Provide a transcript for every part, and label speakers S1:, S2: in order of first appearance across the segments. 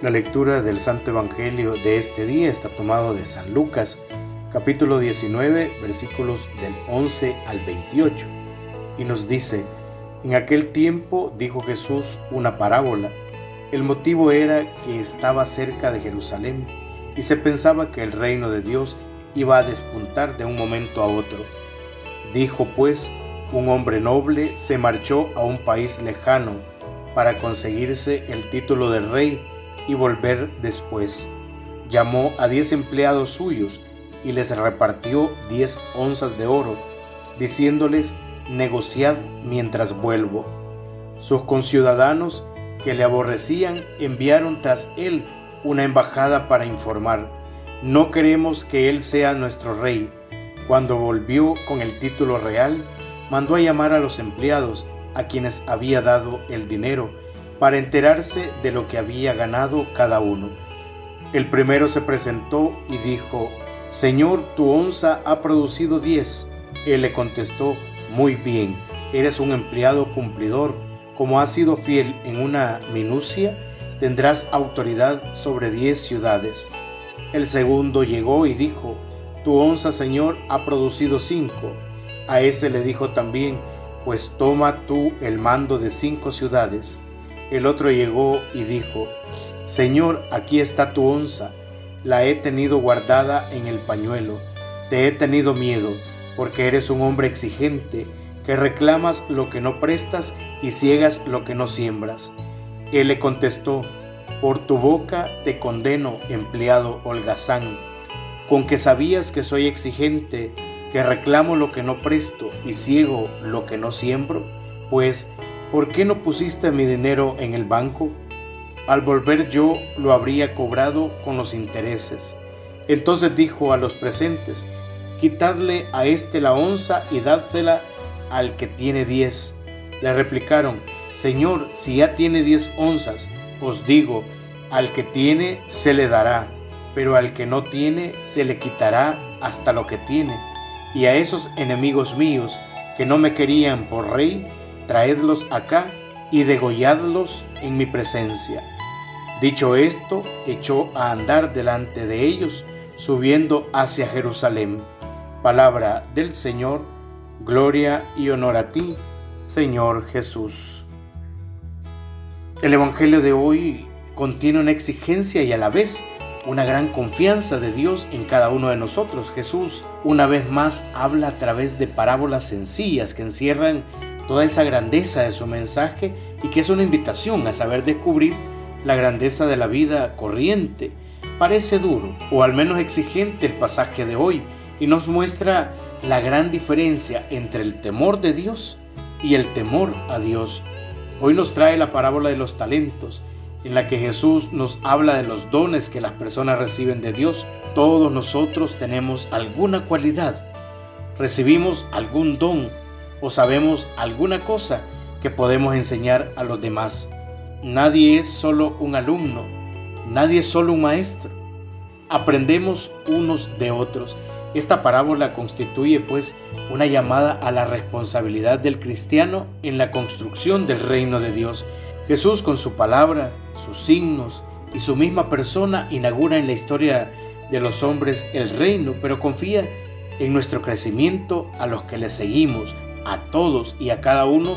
S1: La lectura del Santo Evangelio de este día está tomado de San Lucas, capítulo 19, versículos del 11 al 28, y nos dice, en aquel tiempo dijo Jesús una parábola. El motivo era que estaba cerca de Jerusalén y se pensaba que el reino de Dios iba a despuntar de un momento a otro. Dijo pues, un hombre noble se marchó a un país lejano para conseguirse el título de rey y volver después. Llamó a diez empleados suyos y les repartió diez onzas de oro, diciéndoles, negociad mientras vuelvo. Sus conciudadanos que le aborrecían enviaron tras él una embajada para informar, no queremos que él sea nuestro rey. Cuando volvió con el título real, mandó a llamar a los empleados a quienes había dado el dinero para enterarse de lo que había ganado cada uno. El primero se presentó y dijo, Señor, tu onza ha producido diez. Él le contestó, Muy bien, eres un empleado cumplidor, como has sido fiel en una minucia, tendrás autoridad sobre diez ciudades. El segundo llegó y dijo, Tu onza, Señor, ha producido cinco. A ese le dijo también, Pues toma tú el mando de cinco ciudades. El otro llegó y dijo, Señor, aquí está tu onza, la he tenido guardada en el pañuelo, te he tenido miedo, porque eres un hombre exigente, que reclamas lo que no prestas y ciegas lo que no siembras. Él le contestó, por tu boca te condeno, empleado holgazán, con que sabías que soy exigente, que reclamo lo que no presto y ciego lo que no siembro, pues ¿por qué no pusiste mi dinero en el banco? Al volver yo lo habría cobrado con los intereses. Entonces dijo a los presentes, quitadle a éste la onza y dádsela al que tiene diez. Le replicaron, Señor, si ya tiene diez onzas, os digo, al que tiene se le dará, pero al que no tiene se le quitará hasta lo que tiene. Y a esos enemigos míos que no me querían por rey, traedlos acá y degolladlos en mi presencia. Dicho esto, echó a andar delante de ellos, subiendo hacia Jerusalén. Palabra del Señor, gloria y honor a ti, Señor Jesús. El Evangelio de hoy contiene una exigencia y a la vez una gran confianza de Dios en cada uno de nosotros. Jesús una vez más habla a través de parábolas sencillas que encierran toda esa grandeza de su mensaje y que es una invitación a saber descubrir la grandeza de la vida corriente. Parece duro o al menos exigente el pasaje de hoy y nos muestra la gran diferencia entre el temor de Dios y el temor a Dios. Hoy nos trae la parábola de los talentos, en la que Jesús nos habla de los dones que las personas reciben de Dios. Todos nosotros tenemos alguna cualidad, recibimos algún don o sabemos alguna cosa que podemos enseñar a los demás. Nadie es solo un alumno, nadie es solo un maestro. Aprendemos unos de otros. Esta parábola constituye pues una llamada a la responsabilidad del cristiano en la construcción del reino de Dios. Jesús con su palabra, sus signos y su misma persona inaugura en la historia de los hombres el reino, pero confía en nuestro crecimiento a los que le seguimos, a todos y a cada uno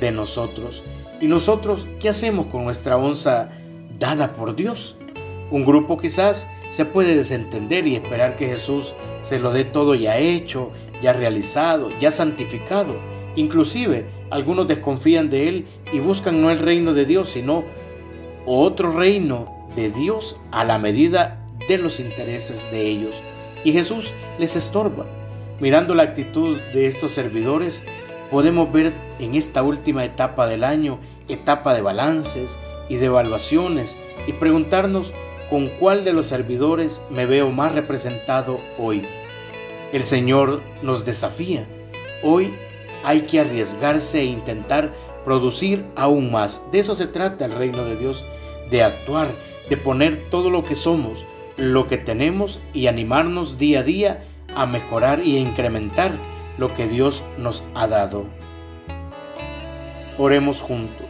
S1: de nosotros. ¿Y nosotros qué hacemos con nuestra onza dada por Dios? Un grupo quizás se puede desentender y esperar que Jesús se lo dé todo ya hecho, ya realizado, ya santificado. Inclusive algunos desconfían de Él y buscan no el reino de Dios, sino otro reino de Dios a la medida de los intereses de ellos. Y Jesús les estorba. Mirando la actitud de estos servidores, podemos ver en esta última etapa del año, etapa de balances y de evaluaciones, y preguntarnos con cuál de los servidores me veo más representado hoy. El Señor nos desafía. Hoy hay que arriesgarse e intentar producir aún más. De eso se trata el reino de Dios, de actuar, de poner todo lo que somos, lo que tenemos y animarnos día a día a mejorar y a incrementar lo que Dios nos ha dado. Oremos juntos.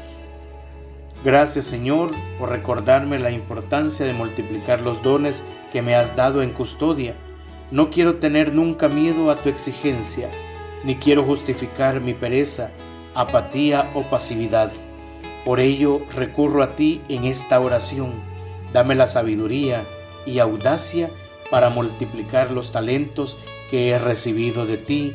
S1: Gracias Señor por recordarme la importancia de multiplicar los dones que me has dado en custodia. No quiero tener nunca miedo a tu exigencia, ni quiero justificar mi pereza, apatía o pasividad. Por ello recurro a ti en esta oración. Dame la sabiduría y audacia para multiplicar los talentos que he recibido de ti.